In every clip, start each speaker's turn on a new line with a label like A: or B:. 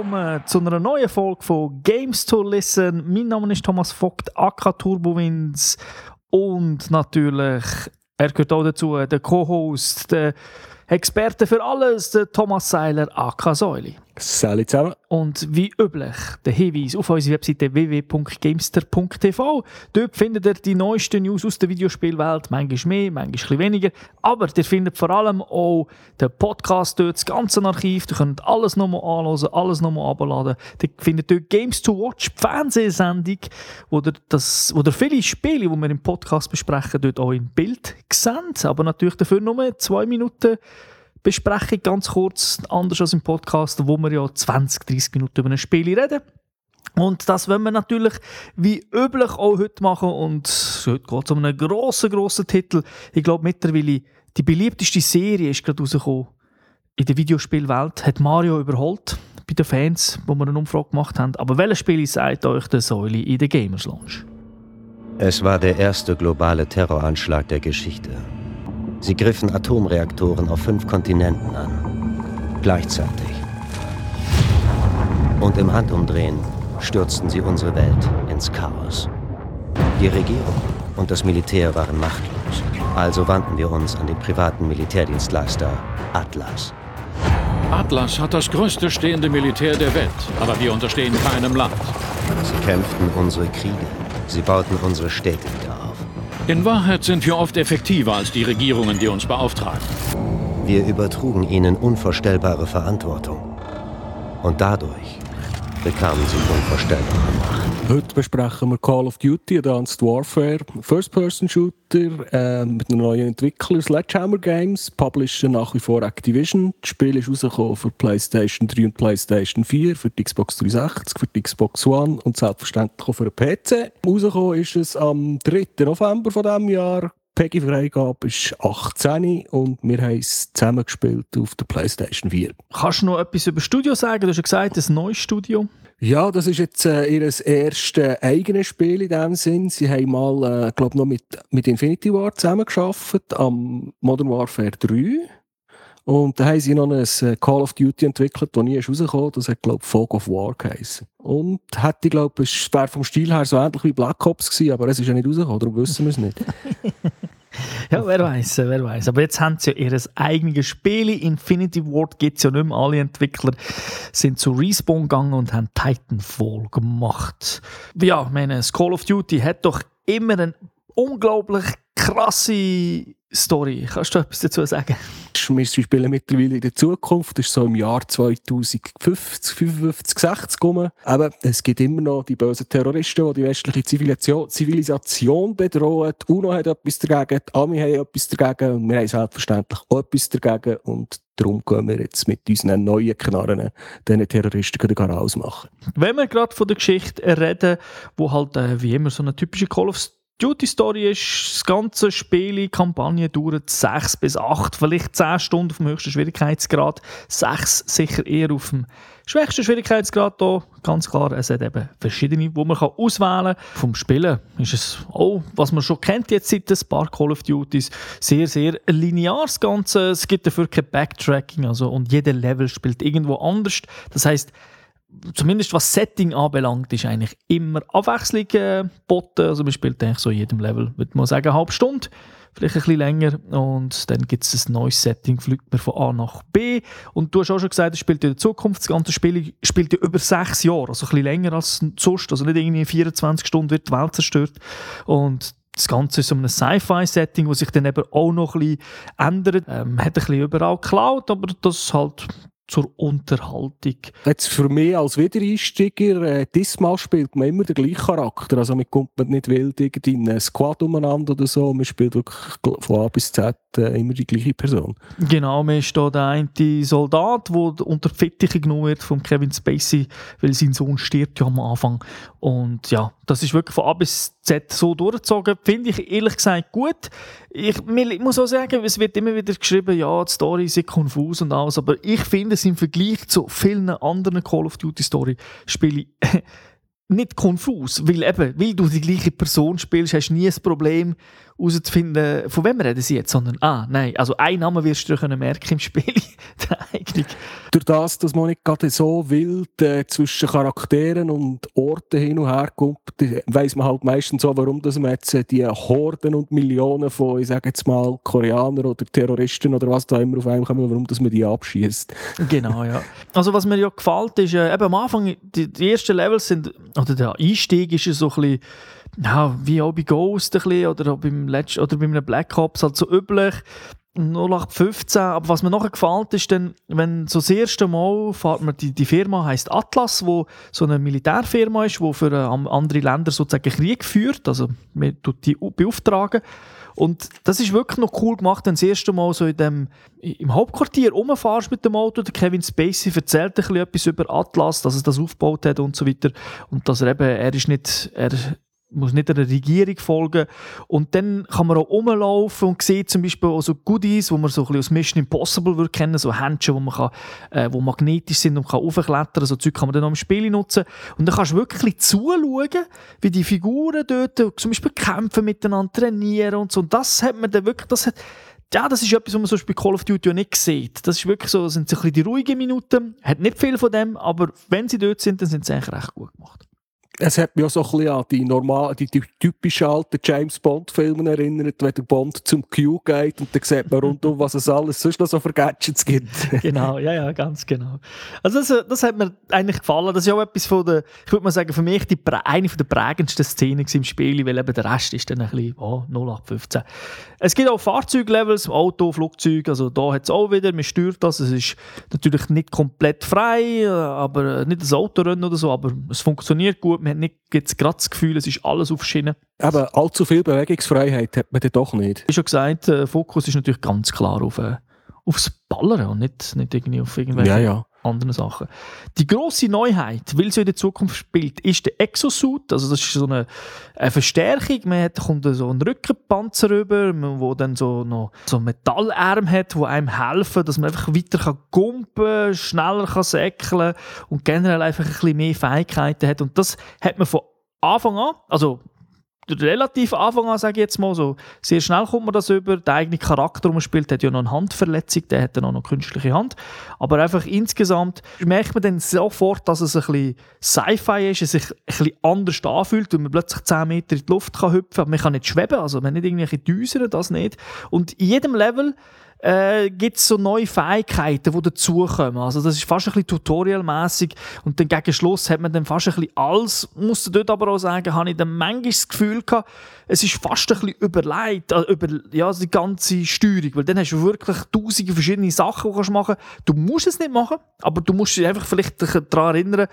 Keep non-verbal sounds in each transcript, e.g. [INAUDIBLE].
A: Willkommen zu einer neuen Folge von Games to Listen. Mein Name ist Thomas Vogt, AK Turbowins und natürlich, er gehört auch dazu, der Co-Host, der Experte für alles, der Thomas Seiler, AK Säuli.
B: Salut zusammen.
A: Und wie üblich, der Hinweis auf unsere Webseite www.gamester.tv. Dort findet ihr die neuesten News aus der Videospielwelt, manchmal mehr, manchmal weniger. Aber ihr findet vor allem auch den Podcast dort, das ganze Archiv. Ihr könnt alles nochmal anhören, alles nochmal abladen. Ihr findet dort Games to Watch, die Fernsehsendung, wo ihr, das, wo ihr viele Spiele, die wir im Podcast besprechen, dort auch im Bild seht. Aber natürlich dafür nur zwei Minuten Besprechung ganz kurz, anders als im Podcast, wo wir ja 20, 30 Minuten über ein Spiel reden. Und das wollen wir natürlich wie üblich auch heute machen. Und heute geht es um einen grossen, grossen Titel. Ich glaube mittlerweile, die beliebteste Serie ist gerade rausgekommen in der Videospielwelt. Hat Mario überholt bei den Fans, wo wir eine Umfrage gemacht haben. Aber welches Spiel sagt euch der Säule in der Gamers Lounge?
C: Es war der erste globale Terroranschlag der Geschichte. Sie griffen Atomreaktoren auf fünf Kontinenten an. Gleichzeitig. Und im Handumdrehen stürzten sie unsere Welt ins Chaos. Die Regierung und das Militär waren machtlos. Also wandten wir uns an den privaten Militärdienstleister Atlas.
D: Atlas hat das größte stehende Militär der Welt, aber wir unterstehen keinem Land.
C: Sie kämpften unsere Kriege. Sie bauten unsere Städte wieder.
D: In Wahrheit sind wir oft effektiver als die Regierungen, die uns beauftragen.
C: Wir übertrugen ihnen unvorstellbare Verantwortung. Und dadurch bekamen sie unvorstellbare Macht.
B: Heute besprechen wir Call of Duty Advanced Warfare, First-Person-Shooter äh, mit einem neuen Entwickler, Sledgehammer Games, Publisher nach wie vor Activision. Das Spiel ist rausgekommen für PlayStation 3 und PlayStation 4, für die Xbox 360, für die Xbox One und selbstverständlich auch für den PC. Rausgekommen ist es am 3. November von diesem Jahr. Peggy-Freigabe ist 18 und wir haben es zusammengespielt auf der PlayStation 4.
A: Kannst du noch etwas über das Studio sagen? Du hast ja gesagt, ein neues Studio.
B: Ja, das ist jetzt äh, ihr erstes eigenes Spiel in dem Sinn. Sie haben mal, äh, glaube noch mit, mit Infinity War zusammengearbeitet am Modern Warfare 3. Und da haben sie noch ein äh, Call of Duty entwickelt, das nie ist rausgekommen. Das hat, glaube ich, Fog of War geheißen. Und hätte, glaube ich, es wäre vom Stil her so ähnlich wie Black Ops gewesen, aber es ist ja nicht rausgekommen, darum wissen wir es nicht. [LAUGHS]
A: Ja, wer weiß, wer weiß. Aber jetzt haben sie ja ihr eigenes Spiel. Infinity Ward gibt es ja nicht mehr. Alle Entwickler sind zu Respawn gegangen und haben Titanfall gemacht. Ja, ich meine, das Call of Duty hat doch immer eine unglaublich krasse Story. Kannst du etwas dazu sagen?
B: Wir spielen mittlerweile in der Zukunft, das ist so im Jahr 2050, 55, 60 rum. Aber es gibt immer noch die bösen Terroristen, die die westliche Zivilisation, Zivilisation bedrohen. Die UNO hat etwas dagegen, die Ami haben etwas dagegen und wir haben selbstverständlich auch etwas dagegen. Und darum gehen wir jetzt mit unseren neuen Knarren diesen Terroristen gerade ausmachen.
A: Wenn wir gerade von der Geschichte reden, wo halt äh, wie immer so eine typische Call of Duty Story ist, das ganze Spiel, Kampagne dauert 6 bis 8, vielleicht 10 Stunden auf dem höchsten Schwierigkeitsgrad. 6 sicher eher auf dem schwächsten Schwierigkeitsgrad hier. Ganz klar, es hat eben verschiedene, die man auswählen kann. Vom Spielen ist es auch, was man schon kennt jetzt seit ein paar Call of Duties, sehr, sehr linear das Ganze. Es gibt dafür kein Backtracking also, und jeder Level spielt irgendwo anders. Das heißt zumindest was Setting anbelangt, ist eigentlich immer Abwechslung äh, geboten. Also man spielt eigentlich so in jedem Level, würde man sagen, eine halbe Stunde, vielleicht ein bisschen länger. Und dann gibt es ein neues Setting, fliegt man von A nach B. Und du hast auch schon gesagt, es spielt in der Zukunft. Das ganze Spiel spielt ja über sechs Jahre, also ein bisschen länger als sonst. Also nicht irgendwie in 24 Stunden wird die Welt zerstört. Und das Ganze ist so ein Sci-Fi-Setting, das sich dann eben auch noch ein bisschen ändert. Ähm, hat ein bisschen überall geklaut, aber das halt zur Unterhaltung.
B: Jetzt für mich als Wiedereinsteiger, äh, diesmal spielt man immer den gleichen Charakter. Also man kommt nicht wild in einen Squad umeinander oder so. Man spielt wirklich von A bis Z äh, immer die gleiche Person.
A: Genau, man ist da der eine Soldat, der unter die Fittiche genommen wird von Kevin Spacey, weil sein Sohn stirbt ja am Anfang. Und ja, das ist wirklich von A bis Z so durchgezogen. Finde ich ehrlich gesagt gut. Ich, ich muss auch sagen, es wird immer wieder geschrieben, ja, die Story ist konfus und alles, aber ich finde es im Vergleich zu vielen anderen Call of Duty Story Spielen [LAUGHS] nicht konfus, weil eben, weil du die gleiche Person spielst, hast du nie ein Problem herauszufinden, von wem reden sie jetzt, sondern, ah, nein, also ein Name wirst du können merken im Spiel, [LAUGHS] der Eignung.
B: Durch das, dass man nicht gerade so wild äh, zwischen Charakteren und Orten hin und her kommt, weiss man halt meistens so, warum dass man jetzt äh, die Horden und Millionen von, ich sage jetzt mal, Koreanern oder Terroristen oder was da immer auf einem kommen, warum dass man die abschießt.
A: Genau, ja. Also was mir ja gefällt, ist, äh, eben am Anfang, die, die ersten Levels sind, oder der Einstieg ist ja so ein bisschen, ja, wie auch bei Ghost ein bisschen, oder beim, Letz oder bei einem Black Ops halt so üblich. 0815, aber was mir nachher gefällt ist, dann, wenn so das erste Mal fährt man, die, die Firma heißt Atlas, wo so eine Militärfirma ist, wo für äh, andere Länder sozusagen Krieg führt, also man tut die beauftragen und das ist wirklich noch cool gemacht, wenn du das erste Mal so in dem, im Hauptquartier rumfährst mit dem Auto. Der Kevin Spacey erzählt ein bisschen etwas über Atlas, dass er das aufgebaut hat und so weiter. Und dass er eben, er ist nicht, er muss nicht einer Regierung folgen. Und dann kann man auch rumlaufen und sieht zum Beispiel auch so Goodies, wo man so ein bisschen aus Mission Impossible würde kennen, so Händchen, wo man kann, äh, wo magnetisch sind und kann aufklettern. So Zeug kann man dann auch im Spiel nutzen. Und dann kannst du wirklich zuschauen, wie die Figuren dort zum Beispiel kämpfen miteinander, trainieren und so. Und das hat man dann wirklich, das hat, ja, das ist etwas, was man so bei Call of Duty nicht sieht. Das ist wirklich so, sind so ein bisschen die ruhigen Minuten. Hat nicht viel von dem, aber wenn sie dort sind, dann sind sie eigentlich recht gut gemacht
B: es hat mich auch so ein bisschen an die, normal, die, die typischen alten James Bond-Filme erinnert, wenn der Bond zum Q geht und dann sieht man rundum, was es alles sonst noch so für Gadgets gibt. [LAUGHS]
A: genau, ja, ja, ganz genau. Also das, das hat mir eigentlich gefallen. Das ist auch etwas von der, ich würde mal sagen, für mich die, eine der prägendsten Szenen im Spiel, weil eben der Rest ist dann ein bisschen oh, 0815. Es gibt auch Fahrzeuglevels, Auto, Flugzeug, also da hat es auch wieder, man steuert das, es ist natürlich nicht komplett frei, aber nicht das Autorennen oder so, aber es funktioniert gut, man hat nicht jetzt gerade das Gefühl, es ist alles auf Schienen.
B: Aber allzu viel Bewegungsfreiheit hat man dann doch nicht.
A: Wie schon gesagt, der Fokus ist natürlich ganz klar auf, äh, aufs Ballern und nicht, nicht irgendwie auf irgendwelche
B: ja, ja.
A: Anderen Sachen. Die grosse Neuheit, weil sie in der Zukunft spielt, ist der Exosuit. Also das ist so eine, eine Verstärkung. Man hat, kommt so einen Rückenpanzer rüber, wo dann so noch so Metallärm hat, die einem helfen, dass man einfach weiter kann gumpen, schneller kann säckeln und generell einfach ein bisschen mehr Fähigkeiten hat. Und das hat man von Anfang an, also relativ Anfang an, sage ich jetzt mal so, sehr schnell kommt man das über. Der eigene Charakter, den man spielt, hat ja noch eine Handverletzung, der hat dann auch noch eine künstliche Hand. Aber einfach insgesamt merkt man dann sofort, dass es ein bisschen Sci-Fi ist, es sich ein bisschen anders anfühlt, weil man plötzlich 10 Meter in die Luft kann hüpfen kann. Man kann nicht schweben, also man hat nicht irgendwelche Düsen, das nicht. Und in jedem Level äh, gibt es so neue Fähigkeiten, die dazukommen. Also das ist fast ein bisschen tutorialmäßig und dann gegen Schluss hat man dann fast ein bisschen alles, muss dort aber auch sagen, habe ich dann manchmal das Gefühl gehabt, es ist fast ein bisschen überlegt, äh, über ja, also die ganze Steuerung, weil dann hast du wirklich tausende verschiedene Sachen, die du machen kannst. Du musst es nicht machen, aber du musst dich einfach vielleicht daran erinnern,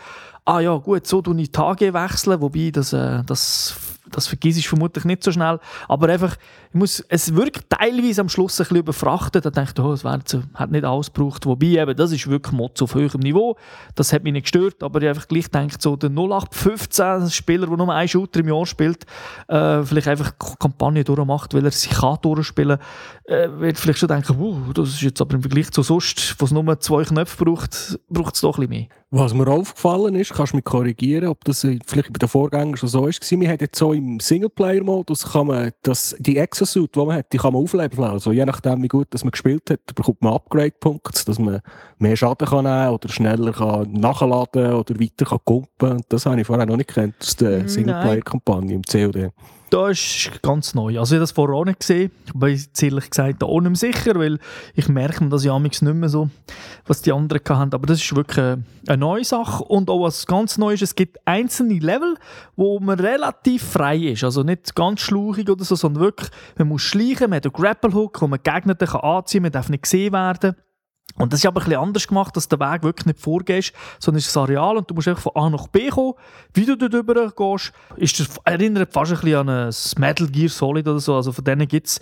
A: ah ja gut, so tue ich Tage wechseln, wobei das, äh, das das vergisst ich vermutlich nicht so schnell. Aber einfach, ich muss, es wirkt teilweise am Schluss ein bisschen überfrachtet. Da denke ich, oh, es hat nicht alles gebraucht. Wobei, eben, das ist wirklich Motto auf höherem Niveau. Das hat mich nicht gestört. Aber ich einfach gleich denke, so der 0815 Spieler, der nur einen Shooter im Jahr spielt, äh, vielleicht einfach Kampagne durchmacht, weil er sich kann durchspielen äh, wird vielleicht schon denken, uh, das ist jetzt aber im Vergleich zu sonst, wo es nur zwei Knöpfe braucht, braucht es doch ein bisschen mehr.
B: Was mir aufgefallen ist, kannst du mich korrigieren, ob das vielleicht bei den Vorgängern schon so ist. Wir haben jetzt so im Singleplayer-Modus die Exosuit, die man hat, die kann man aufleben lassen. Also je nachdem, wie gut dass man gespielt hat, bekommt man Upgrade-Punkte, dass man mehr Schaden kann nehmen oder schneller kann nachladen oder weiter kann kumpen. Das habe ich vorher noch nicht gekannt aus der Singleplayer-Kampagne im COD.
A: Das ist ganz neu. Also ich habe das vorher auch nicht gesehen. Ich bin ehrlich gesagt auch nicht sicher, weil ich merke mir das ja nicht mehr so, was die anderen haben. Aber das ist wirklich eine neue Sache. Und auch was ganz neu ist, es gibt einzelne Level, wo man relativ frei ist. Also nicht ganz schluchig oder so, sondern wirklich, man muss schleichen, man hat einen Grapple-Hook, wo man Gegner anziehen kann, man darf nicht gesehen werden. Und das ist aber ein bisschen anders gemacht, dass der Weg wirklich nicht vorgehst, sondern es ist ein Areal und du musst einfach von A nach B kommen. Wie du dort rüber gehst, ist das, erinnert fast ein bisschen an ein Metal Gear Solid oder so. Also von denen gibt es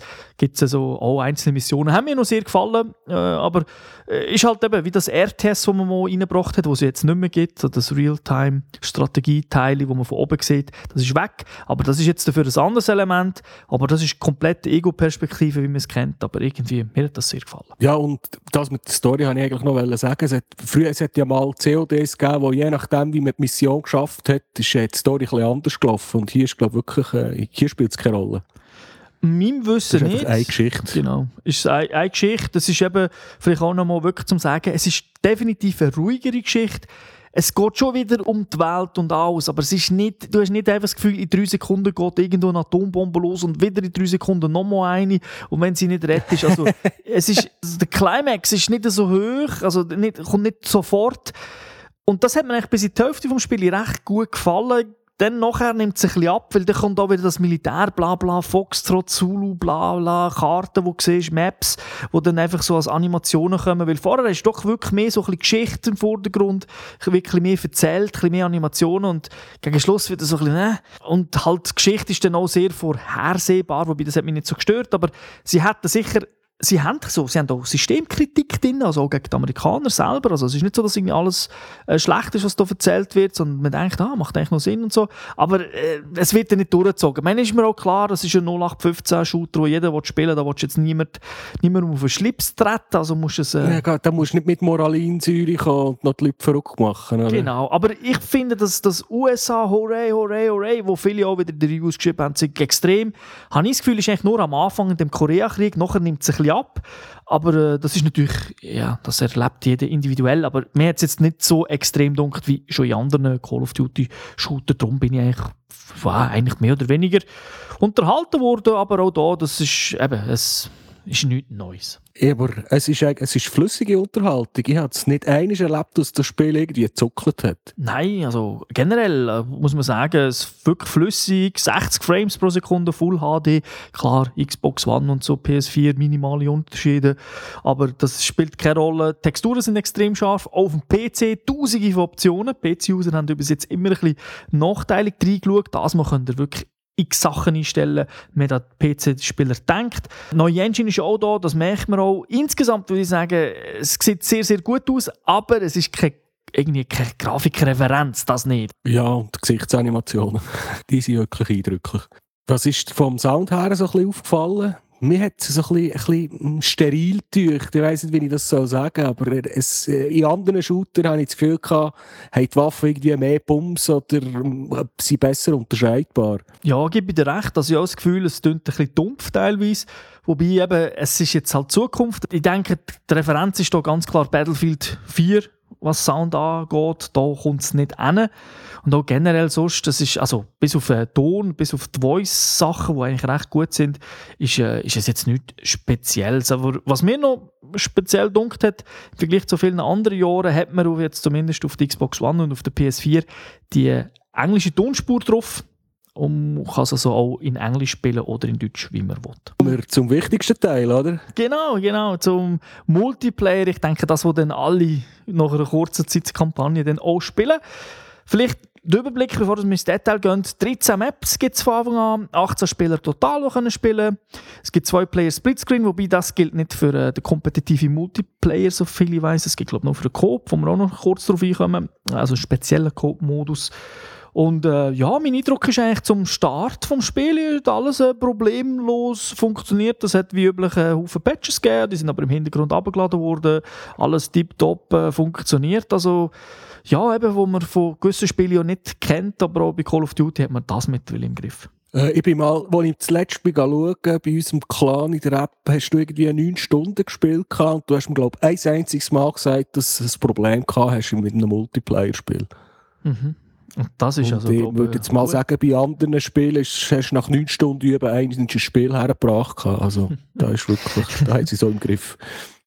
A: so auch einzelne Missionen. Haben mir noch sehr gefallen, äh, aber äh, ist halt eben wie das RTS, das man mal reingebracht hat, wo es jetzt nicht mehr gibt, so das Realtime-Strategie-Teil, wo man von oben sieht, das ist weg. Aber das ist jetzt dafür ein anderes Element, aber das ist komplett Ego-Perspektive, wie man es kennt. Aber irgendwie, mir hat das sehr gefallen.
B: Ja, und das mit Story habe ich eigentlich noch sagen. Es hat, früher es hat ja mal CODs gegeben, wo je nachdem, wie man die Mission geschafft hat, ist die Story ein bisschen anders gelaufen. Und hier ist, glaube wirklich, äh, hier spielt es keine Rolle.
A: meinem Wissen
B: das ist
A: nicht.
B: eine Geschichte.
A: Genau. Ist eine, eine Geschichte. Das ist eben vielleicht auch nochmal wirklich zum Sagen, es ist definitiv eine ruhigere Geschichte. Es geht schon wieder um die Welt und alles, aber es ist nicht, du hast nicht einfach das Gefühl, in drei Sekunden geht irgendwo eine Atombombe los und wieder in drei Sekunden nochmal eine und wenn sie nicht rettet, also [LAUGHS] es ist, der Climax ist nicht so hoch, also nicht, kommt nicht sofort. Und das hat mir eigentlich bis in die Hälfte vom Spiel recht gut gefallen dann nachher nimmt es ein bisschen ab, weil dann kommt auch wieder das Militär, bla bla, Foxtrot, Zulu, bla bla, Karten, wo du siehst, Maps, wo dann einfach so als Animationen kommen, weil vorher ist doch wirklich mehr so ein bisschen Geschichte im Vordergrund, wirklich mehr erzählt, ein bisschen mehr Animationen und gegen Schluss wird es so ein bisschen, ne? Und halt, die Geschichte ist dann auch sehr vorhersehbar, wobei das hat mich nicht so gestört, aber sie hätten sicher sie haben so, sie haben auch Systemkritik drin, also auch gegen die Amerikaner selber. Also es ist nicht so, dass irgendwie alles äh, schlecht ist, was da erzählt wird, sondern man denkt, ah, macht eigentlich noch Sinn und so. Aber äh, es wird ja nicht durchgezogen. Man ist mir auch klar, das ist ein 0815-Shooter, wo jeder will spielen will. Da willst du jetzt niemand, niemand auf den Schlips treten, also musst es... Äh,
B: ja, da musst du nicht mit Moralinsäure kommen und noch die Leute verrückt machen. Oder?
A: Genau, aber ich finde, dass das USA, hooray, hooray, hooray, wo viele auch wieder die Reviews geschrieben haben, sind extrem. Habe ich das Gefühl, ist eigentlich nur am Anfang in dem Koreakrieg, nachher nimmt es ein bisschen ab. Aber äh, das ist natürlich, ja, das erlebt jeder individuell. Aber mir hat es jetzt nicht so extrem dunkel wie schon in anderen Call of Duty Shooter. Darum bin ich eigentlich, war eigentlich mehr oder weniger unterhalten worden. Aber auch da, das ist eben, es ist nichts Neues.
B: Aber es ist, es ist flüssige Unterhaltung. Ich habe es nicht einmal erlebt, dass das Spiel irgendwie gezuckelt hat.
A: Nein, also generell äh, muss man sagen, es ist wirklich flüssig, 60 Frames pro Sekunde, Full HD. Klar, Xbox One und so, PS4, minimale Unterschiede. Aber das spielt keine Rolle. Texturen sind extrem scharf. Auf dem PC tausende von Optionen. PC-User haben bis jetzt immer ein bisschen nachteilig reingeschaut. Das man könnt ihr wirklich x Sachen einstellen, wenn der PC-Spieler denkt. Neue Engine ist auch da, das merkt man auch. Insgesamt würde ich sagen, es sieht sehr, sehr gut aus, aber es ist keine irgendwie keine Grafikreferenz, das nicht.
B: Ja, und Gesichtsanimationen, [LAUGHS] die sind wirklich eindrücklich. Was ist vom Sound her so ein bisschen aufgefallen? Mir hat es so ein bisschen, bisschen steril gedacht. Ich weiss nicht, wie ich das sagen soll, aber es, äh, in anderen Shootern habe ich das Gefühl gehabt, haben die Waffen irgendwie mehr Bums oder äh, sind besser unterscheidbar.
A: Ja, gebe ich dir recht. Also ich habe das Gefühl, es klingt ein bisschen dumpf teilweise. Wobei eben, es ist jetzt halt Zukunft. Ich denke, die Referenz ist da ganz klar Battlefield 4 was Sound angeht. Da kommt es nicht hin. Und auch generell sonst, das ist, also bis auf den Ton, bis auf die Voice-Sachen, die eigentlich recht gut sind, ist, äh, ist es jetzt nichts Spezielles. Aber was mir noch speziell dunkt hat, im Vergleich zu vielen anderen Jahren, hat man jetzt zumindest auf der Xbox One und auf der PS4 die englische Tonspur drauf und man kann es also auch in Englisch spielen oder in Deutsch, wie man will.
B: Zum wichtigsten Teil, oder?
A: Genau, genau, zum Multiplayer. Ich denke, das, was dann alle nach einer kurzen Zeit Kampagne dann auch spielen. Vielleicht der Überblick, bevor wir ins Detail gehen. 13 Maps gibt es von Anfang an, 18 Spieler total, die können spielen Es gibt zwei Player Splitscreen, wobei das gilt nicht für äh, den kompetitiven Multiplayer, so viel ich weiß. Es gibt glaube ich noch für den Coop, wo wir auch noch kurz drauf einkommen. Also einen speziellen Coop-Modus. Und äh, ja, mein Eindruck ist eigentlich zum Start vom Spiel hat alles äh, problemlos funktioniert. Das hat wie üblich einen Haufen Patches gegeben, die sind aber im Hintergrund abgeladen worden. Alles tiptop äh, funktioniert. Also ja, eben, wo man von gewissen Spielen ja nicht kennt, aber auch bei Call of Duty hat man das mittlerweile im Griff.
B: Äh, ich bin mal, als ich zuletzt bin schauen, bei unserem Clan in der App, hast du irgendwie neun Stunden gespielt und du hast mir, glaube ich, ein einziges Mal gesagt, dass du ein Problem gehabt hast mit einem Multiplayer-Spiel.
A: Mhm. Und das ist
B: und
A: also,
B: ich würde jetzt mal gut. sagen, bei anderen Spielen hast du nach neun Stunden über ein Spiel hergebracht. Also [LAUGHS] da ist wirklich, da haben sie so im Griff.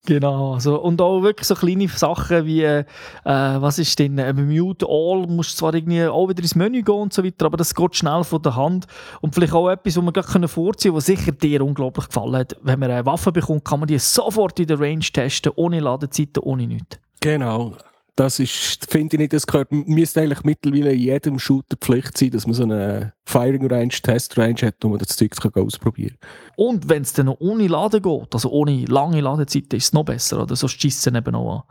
A: Genau, also, und auch wirklich so kleine Sachen wie, äh, was ist denn, äh, Mute All, musst zwar irgendwie auch wieder ins Menü gehen und so weiter, aber das geht schnell von der Hand. Und vielleicht auch etwas, was man gleich vorziehen können, was sicher dir unglaublich gefallen hat. Wenn man eine Waffe bekommt, kann man die sofort in der Range testen, ohne Ladezeiten, ohne nichts.
B: Genau, das ist, finde ich nicht, das gehört, müsste eigentlich mittlerweile in jedem Shooter Pflicht sein, dass man so eine Firing Range, Test Range hat, wo man das Zeug ausprobieren kann.
A: Und wenn es dann noch ohne Laden geht, also ohne lange Ladezeit, ist es noch besser, oder? So schießen eben auch an.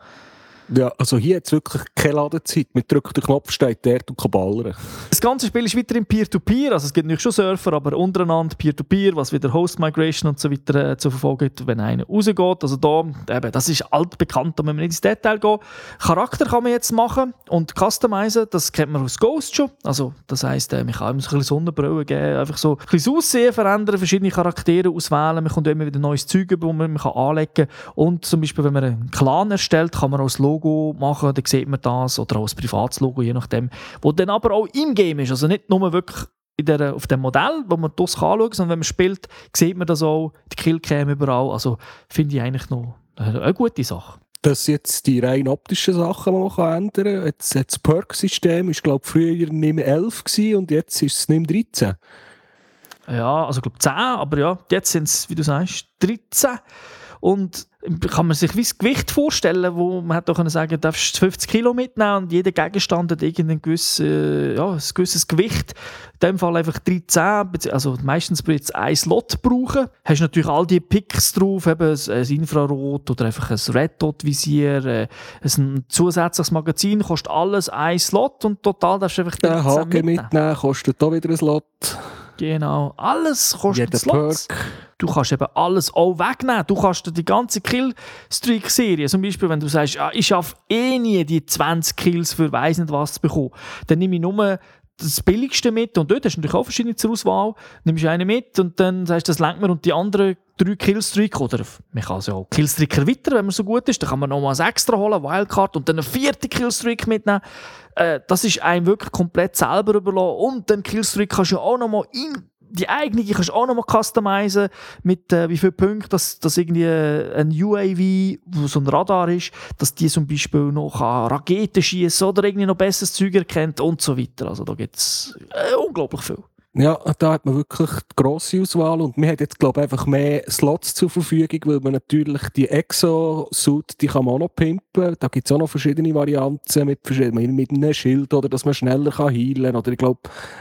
B: Ja, also hier hat es wirklich keine Ladezeit. Mit drückt den Knopf, steht dort und kann ballern.
A: Das ganze Spiel ist weiterhin Peer-to-Peer, also es gibt nicht schon Surfer, aber untereinander Peer-to-Peer, was wieder Host-Migration und so weiter äh, zu verfolgen gibt, wenn einer rausgeht. Also da, eben, das ist altbekannt, da müssen wir nicht ins Detail gehen. Charakter kann man jetzt machen und customizen, das kennt man aus Ghost schon. Also das heisst, äh, man kann ihm so ein bisschen Sonnenbrille geben, einfach so ein bisschen das Aussehen verändern, verschiedene Charaktere auswählen, man kommt immer wieder neues Zeug über, das man, man anlegen kann. Und zum Beispiel, wenn man einen Clan erstellt, kann man auch das Logo machen, dann sieht man das, oder auch ein privates Logo, je nachdem, wo dann aber auch im Game ist, also nicht nur wirklich der, auf dem Modell, wo man das anschauen kann, sondern wenn man spielt, sieht man das auch, die Killcam überall, also finde ich eigentlich noch eine gute Sache.
B: Das sind jetzt die rein optischen Sachen, man kann ändern kann. Jetzt, das Perk-System war, glaube ich, früher nicht mehr 11 gewesen, und jetzt ist es nicht mehr 13.
A: Ja, also ich glaube 10, aber ja, jetzt sind es, wie du sagst, 13. Und kann man sich wie das Gewicht vorstellen, wo man hätte können sagen, du darfst 50 Kilo mitnehmen und jeder Gegenstand hat irgendein gewisses, ja, ein gewisses Gewicht. In dem Fall einfach 13, also meistens jetzt ein Slot brauchen. Hast natürlich all die Picks drauf, eben ein Infrarot oder einfach ein Red Dot Visier, äh, ein zusätzliches Magazin, kostet alles ein Slot und total darfst du einfach
B: 13 Der Haken mitnehmen, kostet auch wieder ein Slot.
A: Genau, alles kostet
B: Jeder
A: Slots.
B: Perk.
A: Du kannst eben alles auch wegnehmen. Du kannst die ganze Killstreak-Serie, zum Beispiel, wenn du sagst, ah, ich schaffe eh nie die 20 Kills für weiss nicht was zu bekommen, dann nehme ich nur das Billigste mit und dort hast du natürlich auch verschiedene zur Auswahl. Nimmst du einen mit und dann sagst du, das lenkt mir und die anderen drei Killstreak oder man kann also auch Killstreak erweitern, wenn man so gut ist, dann kann man noch mal ein extra holen, Wildcard und dann einen vierten Killstreak mitnehmen. Äh, das ist einem wirklich komplett selber überlassen und den Killstreak kannst du ja auch noch mal in die eigene kannst du auch nochmal customizen mit äh, wie viele Punkte, dass, dass irgendwie ein UAV, wo so ein Radar ist, dass die zum Beispiel noch Raketen schießen oder irgendwie noch besseres Zeug erkennt und so weiter. Also da gibt es äh, unglaublich viel.
B: Ja, da hat man wirklich die grosse Auswahl und man hat jetzt, glaube ich, einfach mehr Slots zur Verfügung, weil man natürlich die Exo-Suit, die kann man auch noch pimpen. Da gibt es auch noch verschiedene Varianten mit, verschiedenen, mit einem Schild oder dass man schneller kann heilen oder ich glaube,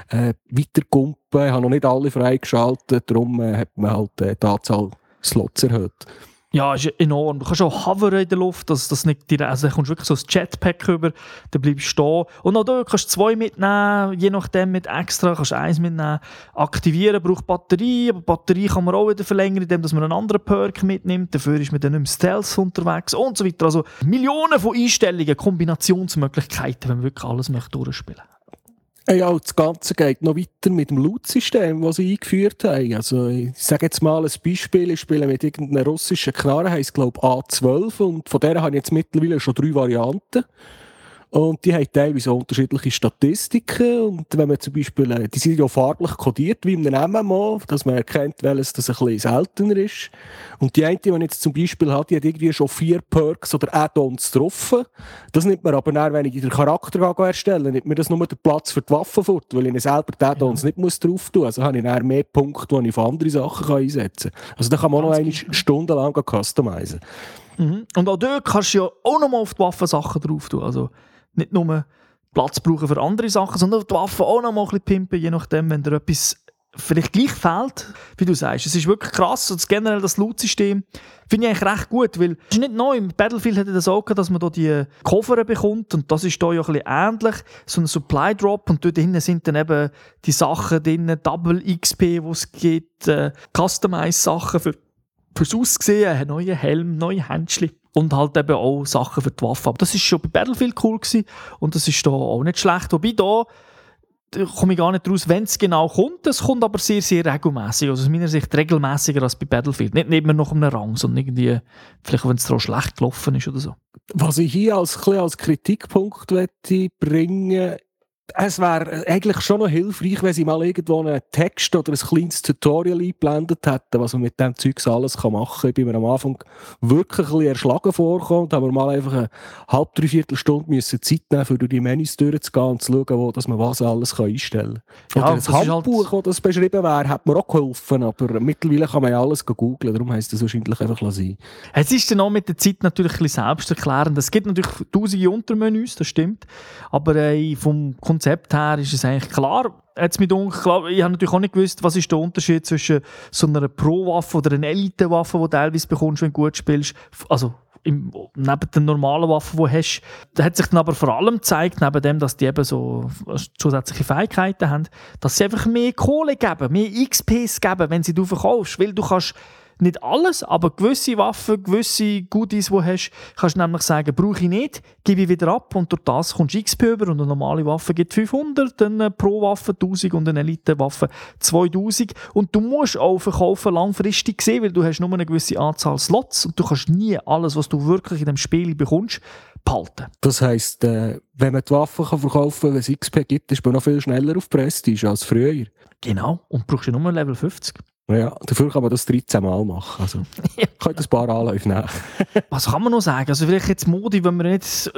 B: äh, weiter kumpen. Ich habe noch nicht alle freigeschaltet, darum äh, hat man halt äh, die Anzahl Slots erhöht.
A: Ja, ist enorm. Du kannst auch hovern in der Luft, dass das nicht direkt, also da kommst du wirklich so ein Jetpack rüber, dann bleibst du stehen. Und auch da kannst du zwei mitnehmen, je nachdem mit extra, kannst du eins mitnehmen. Aktivieren braucht Batterie, aber Batterie kann man auch wieder verlängern, indem man einen anderen Perk mitnimmt. Dafür ist man dann nicht im Stealth unterwegs und so weiter. Also Millionen von Einstellungen, Kombinationsmöglichkeiten, wenn man wirklich alles möchte durchspielen möchte.
B: Ja, das Ganze geht noch weiter mit dem Loot-System, das sie eingeführt haben. Also, ich sage jetzt mal ein Beispiel. Ich spiele mit irgendeiner russischen Knarre, heisst, glaube ich, A12. Und von der habe ich jetzt mittlerweile schon drei Varianten. Und die haben teilweise auch unterschiedliche Statistiken. Und wenn man zum Beispiel, äh, die sind ja farblich kodiert, wie in einem MMO, dass man erkennt, welches das ein bisschen seltener ist. Und die eine, die man jetzt zum Beispiel hat, die hat irgendwie schon vier Perks oder Add-ons getroffen. Das nimmt man aber dann, wenn ich den Charakter erstelle, nimmt mir das nur den Platz für die Waffen fort, weil ich selber die Add-ons ja. nicht muss drauf tun muss. Also habe ich dann mehr Punkte, die ich für andere Sachen einsetzen kann. Also da kann man auch noch eine stundenlang customizen.
A: Mhm. Und auch dort kannst du ja auch noch mal auf die Waffensachen drauf tun. Also nicht nur Platz brauchen für andere Sachen, sondern die Waffen auch noch mal ein bisschen pimpen, je nachdem, wenn dir etwas vielleicht gleich fehlt, wie du sagst. Es ist wirklich krass, und generell das Loot-System finde ich eigentlich recht gut, weil es ist nicht neu. Im Battlefield hätte das auch gehabt, dass man da die Koffer bekommt und das ist da ja ein bisschen ähnlich, so ein Supply Drop und dort drinnen sind dann eben die Sachen drin, Double XP, wo es gibt, äh, Customized Sachen für fürs Aussehen, einen neuen Helm, neue Händchen und halt eben auch Sachen für die Waffe. Aber das ist schon bei Battlefield cool gewesen und das ist da auch nicht schlecht. Wobei da komme ich gar nicht raus, wenn es genau kommt. Es kommt aber sehr, sehr regelmäßig. Also aus meiner Sicht regelmäßiger als bei Battlefield. Nicht immer noch einem Rang, sondern irgendwie, vielleicht wenn es da schlecht gelaufen ist oder so.
B: Was ich hier als, als Kritikpunkt bringen es wäre eigentlich schon noch hilfreich, wenn sie mal irgendwo einen Text oder ein kleines Tutorial eingeblendet hätten, was man mit dem Zeugs alles machen kann. Ich bin mir am Anfang wirklich ein bisschen erschlagen vorgekommen. Da haben wir mal einfach eine halbe, dreiviertel Stunde müssen Zeit nehmen, um durch die Menüs durchzugehen und zu schauen, wo, dass man was alles einstellen kann. Ja, oder ein halt Handbuch, halt... wo das beschrieben wäre, hat mir auch geholfen, aber mittlerweile kann man ja alles googeln, darum heisst das wahrscheinlich einfach sein.
A: Es ist dann auch mit der Zeit natürlich ein bisschen selbsterklärend. Es gibt natürlich tausende Untermenüs, das stimmt, aber äh, vom Konzept her ist es eigentlich klar. Jetzt mit klar, ich habe natürlich auch nicht gewusst, was ist der Unterschied zwischen so einer Pro-Waffe oder einer Elite-Waffe, die du teilweise bekommst, wenn du gut spielst. Also im, neben den normalen Waffen, die du hast. Da hat sich dann aber vor allem gezeigt, neben dem, dass die eben so zusätzliche Fähigkeiten haben, dass sie einfach mehr Kohle geben, mehr XPs geben, wenn sie du verkaufst. Weil du kannst nicht alles, aber gewisse Waffen, gewisse Goodies, die du hast, kannst du nämlich sagen, brauche ich nicht, gebe ich wieder ab und durch das kommst du XP über und eine normale Waffe gibt 500, dann pro Waffe 1000 und eine Elite-Waffe 2000 und du musst auch verkaufen langfristig sehen, weil du hast nur eine gewisse Anzahl Slots und du kannst nie alles, was du wirklich in dem Spiel bekommst, behalten.
B: Das heisst, äh, wenn man die Waffen kann verkaufen kann, wenn es XP gibt, ist man noch viel schneller auf Prestige als früher.
A: Genau, und brauchst du nur Level 50.
B: Ja, dafür kann man das 13 Mal machen. Also, [LAUGHS] könnte ein paar Anläufe nehmen. [LAUGHS]
A: Was kann man noch sagen? Also vielleicht jetzt Modi, wenn wir nicht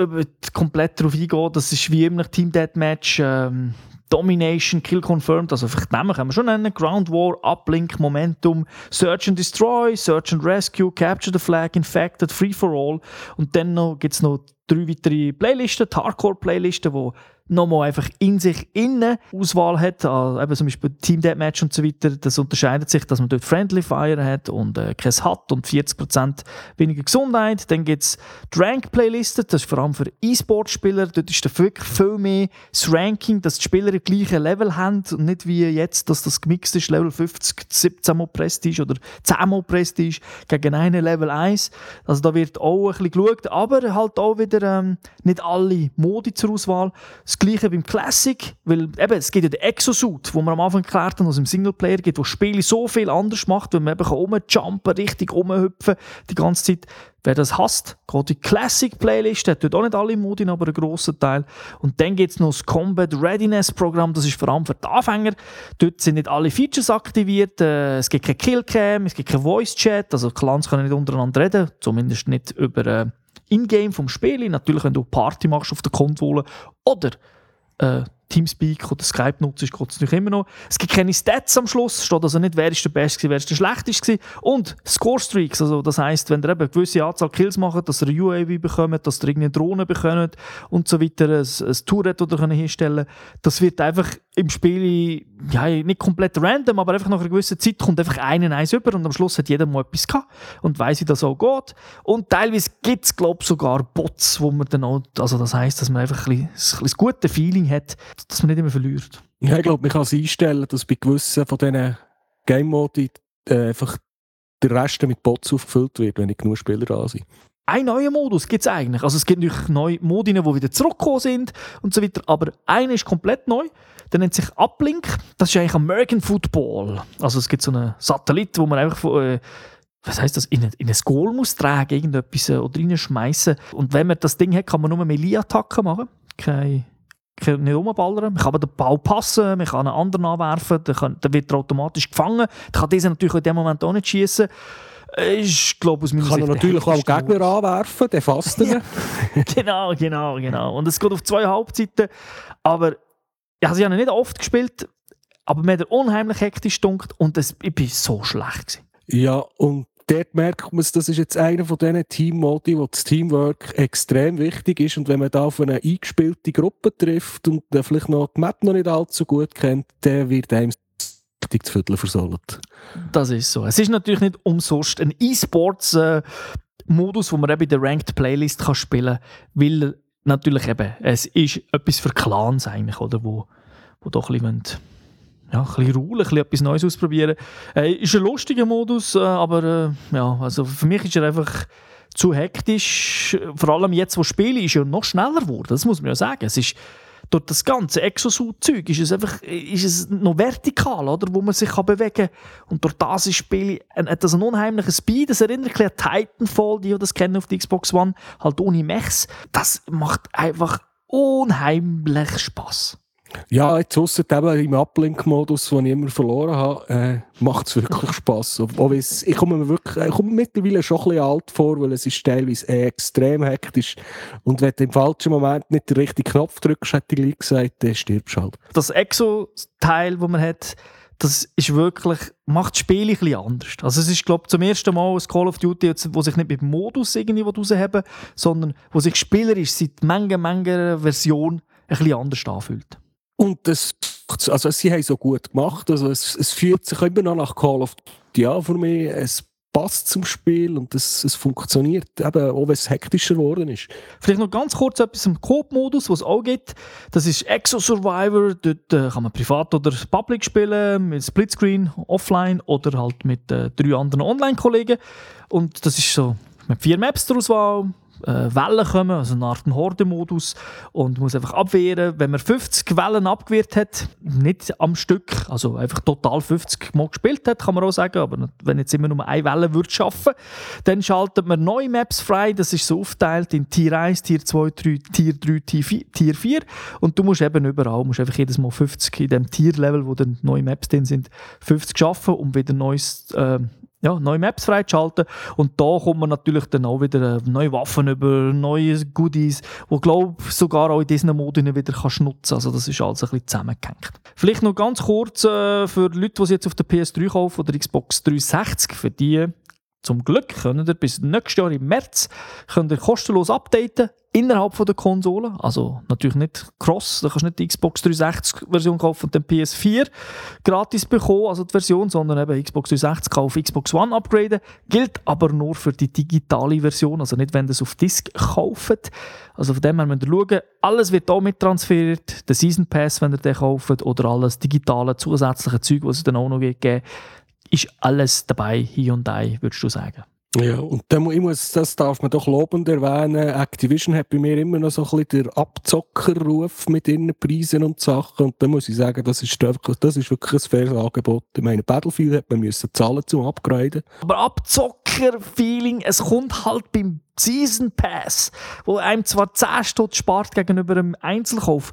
A: komplett darauf eingehen, das ist wie immer Team Deathmatch, ähm, Domination, Kill Confirmed, also vielleicht nehmen können wir schon nennen, Ground War, Uplink, Momentum, Search and Destroy, Search and Rescue, Capture the Flag, Infected, Free for All und dann gibt es noch drei weitere Playlisten, die Hardcore-Playlisten, die nochmal einfach in sich innen Auswahl hat, also eben zum Beispiel Team Deathmatch und so weiter, das unterscheidet sich, dass man dort Friendly Fire hat und äh, kein hat und 40% weniger Gesundheit. Dann gibt es die Rank-Playlisten, das ist vor allem für E-Sport-Spieler, dort ist wirklich viel mehr das Ranking, dass die Spieler im gleichen Level haben und nicht wie jetzt, dass das gemixt ist, Level 50, 17 Mal Prestige oder 10 Mal Prestige gegen einen Level 1. Also da wird auch ein bisschen geschaut, aber halt auch wieder ähm, nicht alle Modi zur Auswahl. Das das Gleiche beim Classic, weil eben, es gibt ja den Exosuit, wo man am Anfang erklärt hat, was im Singleplayer gibt, wo das Spiel so viel anders macht, weil man eben rumjumpen, richtig rumhüpfen die ganze Zeit. Wer das hasst, geht die Classic-Playlist, hat dort auch nicht alle Modi, aber einen grossen Teil. Und dann gibt es noch das Combat Readiness-Programm, das ist vor allem für die Anfänger. Dort sind nicht alle Features aktiviert, äh, es gibt keine Killcam, es gibt kein Voice-Chat, also Clans können nicht untereinander reden, zumindest nicht über... In-game vom Spiel. Natürlich, wenn du Party machst auf der Konsole oder äh, Teamspeak oder Skype nutzt, geht es natürlich immer noch. Es gibt keine Stats am Schluss, steht also nicht, wer ist der Beste, wer ist der Schlechteste. Und Score-Streaks, also das heisst, wenn ihr eben eine gewisse Anzahl Kills macht, dass ihr UAV bekommt, dass ihr irgendeine Drohne bekommt und so weiter, ein, ein Turret oder herstellen das wird einfach im Spiel ja, nicht komplett random, aber einfach nach einer gewissen Zeit kommt einfach einen eins über und am Schluss hat jeder mal etwas gehabt und weiß, wie das auch geht. Und teilweise gibt es, glaube ich, sogar Bots, wo man dann auch, also das heisst, dass man einfach ein, bisschen, ein, gutes Feeling hat, dass man nicht immer verliert.
B: Ja, ich glaube, man kann es einstellen, dass bei gewissen von diesen Game-Modi äh, einfach der Rest mit Bots aufgefüllt wird, wenn nicht genug Spieler da sind.
A: Ein neuer Modus gibt es eigentlich. Also es gibt natürlich neue Modi, die wieder zurückgekommen sind und so weiter, aber einer ist komplett neu. Der nennt sich Uplink. Das ist eigentlich American Football. Also es gibt so einen Satellit, wo man einfach äh, was heißt das, in ein, in ein Goal muss tragen, irgendetwas äh, oder reinschmeißen. Und wenn man das Ding hat, kann man nur Melee-Attacken machen. Keine, keine, nicht rumballern. Man kann aber den Ball passen, man kann einen anderen anwerfen, dann, kann, dann wird er automatisch gefangen. Dann kann dieser natürlich in dem Moment auch nicht schießen. Ich glaube, aus
B: meiner Kann er natürlich auch Gegner anwerfen, der fasst [LAUGHS] ja.
A: Genau, genau, genau. Und es geht auf zwei Halbzeiten. Aber ja, sie haben nicht oft gespielt, aber mir hat unheimlich hektisch gedunkt und das, ich war so schlecht. Gewesen.
B: Ja, und dort merkt man, das ist jetzt einer von diesen Teammodi, wo das Teamwork extrem wichtig ist. Und wenn man da auf eine eingespielte Gruppe trifft und vielleicht noch die Map noch nicht allzu gut kennt, dann wird einem richtig zu Viertel versohlt.
A: Das ist so. Es ist natürlich nicht umsonst ein E-Sports-Modus, äh, wo man eben in der Ranked Playlist kann spielen kann, weil natürlich eben, es ist etwas für Clans eigentlich, oder, wo, wo doch ein bisschen, ja, ein bisschen ruhen, ein bisschen etwas Neues ausprobieren. Äh, ist ein lustiger Modus, äh, aber äh, ja, also für mich ist er einfach zu hektisch. Vor allem jetzt, wo Spiele ist ja noch schneller geworden, das muss man ja sagen. Es ist durch das ganze Exosuit-Zeug ist es einfach ist es noch vertikal, oder, wo man sich kann bewegen kann. Und durch das ist Spiel hat das einen unheimlichen Speed. Das erinnert ein an Titanfall, die das kennen auf der Xbox One, halt ohne Mechs. Das macht einfach unheimlich Spaß.
B: Ja, jetzt ausser eben im Uplink-Modus, den ich immer verloren habe, äh, macht es wirklich Spass. ich komme mir wirklich, ich komme mittlerweile schon ein bisschen alt vor, weil es ist teilweise extrem hektisch. Und wenn du im falschen Moment nicht den richtigen Knopf drückst, hätte ich gesagt, dann stirbst du halt.
A: Das Exo-Teil, das man hat, das ist wirklich, macht das Spiel ein bisschen anders. Also es ist, glaube ich, zum ersten Mal ein Call of Duty, wo sich nicht mit dem Modus irgendwie rausheben, sondern wo sich spielerisch seit Menge, Menge Version ein bisschen anders anfühlt.
B: Und das, also sie haben so gut gemacht. Also es, es fühlt sich immer noch nach Call of Duty an für mich. Es passt zum Spiel und es, es funktioniert, eben, auch wenn es hektischer geworden ist.
A: Vielleicht noch ganz kurz etwas im Coop-Modus, was es auch gibt. Das ist Exo Survivor. Dort äh, kann man privat oder public spielen, mit Splitscreen, offline oder halt mit äh, drei anderen Online-Kollegen. Und das ist so mit vier Maps zur Auswahl äh, Wellen kommen, also eine Art Horde-Modus und muss einfach abwehren. Wenn man 50 Wellen abgewehrt hat, nicht am Stück, also einfach total 50 Mal gespielt hat, kann man auch sagen, aber wenn jetzt immer nur eine Welle würde schaffen, dann schaltet man neue Maps frei. Das ist so aufgeteilt in Tier 1, Tier 2, 3, Tier 3, Tier 4 und du musst eben überall, musst einfach jedes Mal 50 in dem Tier-Level, wo dann neue Maps drin sind, 50 schaffen, um wieder neues äh, ja, neue Maps freizuschalten. Und da kommt man natürlich dann auch wieder äh, neue Waffen über, neue Goodies, wo glaube sogar auch in diesen Moden wieder kannst nutzen Also das ist alles ein bisschen zusammengehängt. Vielleicht noch ganz kurz äh, für Leute, die jetzt auf der PS3 kaufen oder Xbox 360, für die zum Glück können ihr bis nächstes Jahr im März könnt ihr kostenlos updaten innerhalb von der Konsole. Also natürlich nicht cross, da kannst du nicht die Xbox 360 Version kaufen und dann PS4 gratis bekommen, also die Version, sondern eben Xbox 360 auf Xbox One upgraden. Gilt aber nur für die digitale Version, also nicht, wenn ihr es auf Disk kauft. Also von dem her müsst ihr schauen, alles wird hier mit transferiert, der Season Pass, wenn ihr den kauft, oder alles digitale zusätzliche Zeug, was es dann auch noch geben ist alles dabei, hier und da, würdest du sagen?
B: Ja, und dann, ich muss, das darf man doch lobend erwähnen. Activision hat bei mir immer noch so ein bisschen den Abzockerruf mit ihren Preisen und Sachen. Und da muss ich sagen, das ist, wirklich, das ist wirklich ein faires Angebot. Ich meine, Battlefield hat man müssen zahlen zum Upgraden.
A: Aber Abzocker-Feeling, es kommt halt beim Season Pass, wo einem zwar 10 Stutz spart gegenüber einem Einzelkauf,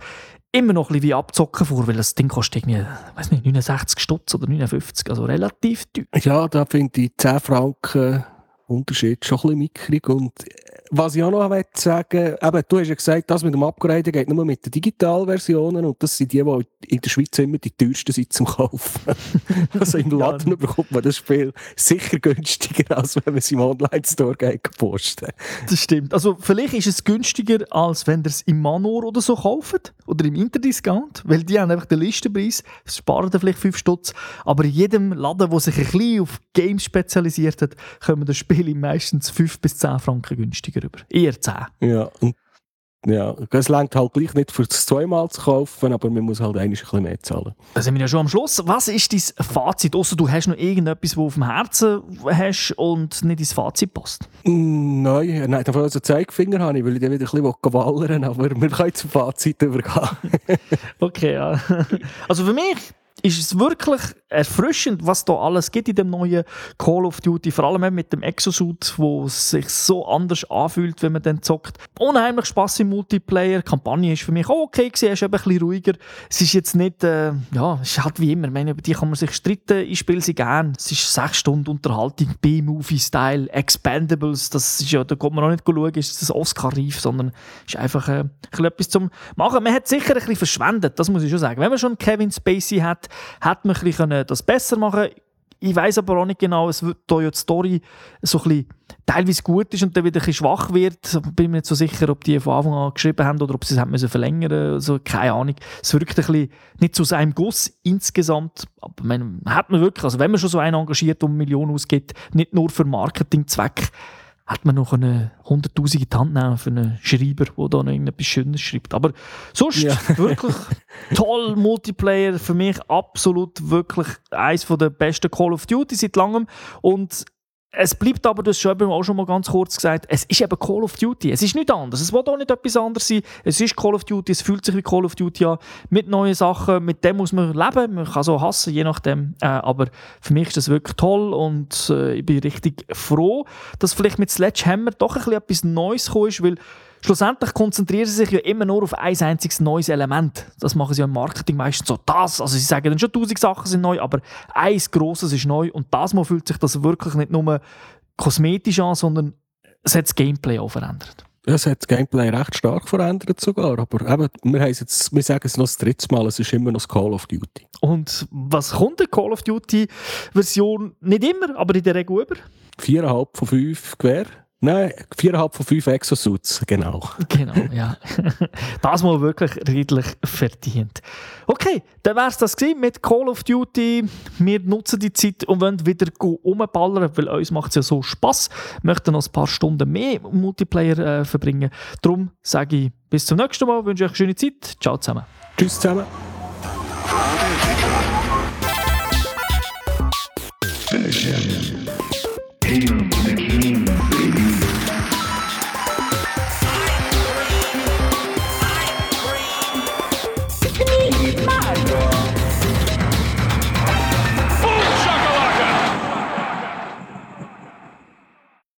A: immer noch ein bisschen wie abzocken vor, weil das Ding kostet irgendwie, weiß nicht, 69 Stutz oder 59, also relativ teuer.
B: Ja, da finde ich 10 Franken Unterschied schon ein bisschen mickrig. Und was ich auch noch sagen eben, du hast ja gesagt, das mit dem Upgraden geht nur mit den Digitalversionen und das sind die, die in der Schweiz immer die teuersten sind zum Kaufen. [LAUGHS] also im Laden ja. bekommt man das Spiel sicher günstiger, als wenn man es im Online-Store posten
A: Das stimmt. Also vielleicht ist es günstiger, als wenn ihr es im Manor oder so kauft oder im Interdiscount, weil die haben einfach den Listenpreis, sparen dann vielleicht 5 Stutz, aber in jedem Laden, der sich ein bisschen auf Games spezialisiert hat, kommen das Spiel meistens 5 bis 10 Franken günstiger günstiger über. Eher 10.
B: Ja, ja, es längt halt gleich nicht für das zweimal zu kaufen, aber man muss halt ein bisschen mehr zahlen.
A: Da sind wir ja schon am Schluss. Was ist dein Fazit? Außer du hast noch irgendetwas, das auf dem Herzen hast und nicht ins Fazit passt?
B: Mm, nein, nein, davon also Zeigefinger habe ich, weil ich dann wieder ein bisschen wallern aber wir können zum Fazit übergehen. [LAUGHS]
A: okay, ja. Also für mich ist es wirklich erfrischend, was da alles gibt in dem neuen Call of Duty. Vor allem mit dem Exosuit, wo es sich so anders anfühlt, wenn man dann zockt. Unheimlich Spaß im Multiplayer. Die Kampagne ist für mich auch okay gewesen, ist eben ein bisschen ruhiger. Es ist jetzt nicht, äh, ja, es ist halt wie immer. Ich meine, über die kann man sich streiten. Ich spiele sie gern. Es ist sechs Stunden Unterhaltung, B-Movie-Style, Expendables. Das ist ja, da kommt man auch nicht schauen, ist das Oscar-reif, sondern ist einfach äh, ein etwas zum Machen. Man hat sicher ein bisschen verschwendet, das muss ich schon sagen. Wenn man schon Kevin Spacey hat, hat man ein bisschen das besser machen ich weiß aber auch nicht genau, es wird da ja die Story so ein bisschen teilweise gut ist und dann wieder ein bisschen schwach wird. Bin mir nicht so sicher, ob die von Anfang an geschrieben haben oder ob sie es haben müssen verlängern also keine Ahnung. Es wirkt ein bisschen nicht zu seinem Guss insgesamt, aber man hat man wirklich, also wenn man schon so einen engagiert und Millionen ausgibt, nicht nur für Marketingzweck, hat man noch eine 100'000 in die Hand nehmen für einen Schreiber, der da noch irgendetwas Schönes schreibt. Aber sonst ja. [LAUGHS] wirklich toll Multiplayer. Für mich absolut wirklich eines der besten Call of Duty seit langem. Und es bleibt aber, das schon auch schon mal ganz kurz gesagt, es ist eben Call of Duty. Es ist nicht anders. Es will auch nicht etwas anderes sein. Es ist Call of Duty, es fühlt sich wie Call of Duty an. Mit neuen Sachen, mit dem muss man leben. Man kann so hassen, je nachdem. Äh, aber für mich ist das wirklich toll und äh, ich bin richtig froh, dass vielleicht mit Sledgehammer doch ein bisschen etwas Neues gekommen ist, weil Schlussendlich konzentrieren sie sich ja immer nur auf ein einziges neues Element. Das machen sie ja im Marketing meistens so. Das, also sie sagen dann schon tausend Sachen sind neu, aber eins Grosses ist neu und das Mal fühlt sich das wirklich nicht nur kosmetisch an, sondern es hat das Gameplay auch verändert.
B: Ja, es hat das Gameplay recht stark verändert sogar, aber eben, wir, jetzt, wir sagen es noch das dritte Mal, es ist immer noch das Call of Duty.
A: Und was kommt der Call of Duty Version? Nicht immer, aber in der Regel über?
B: Viereinhalb von fünf Gewehr Nein, 4,5 von 5 Exosuits, genau.
A: Genau, ja. [LAUGHS] das mal wirklich redlich verdient. Okay, dann wäre es das mit Call of Duty. Wir nutzen die Zeit und wollen wieder rumballern, weil uns macht es ja so Spass. Wir möchten noch ein paar Stunden mehr Multiplayer äh, verbringen. Darum sage ich bis zum nächsten Mal, wünsche euch eine schöne Zeit. Ciao zusammen.
B: Tschüss zusammen.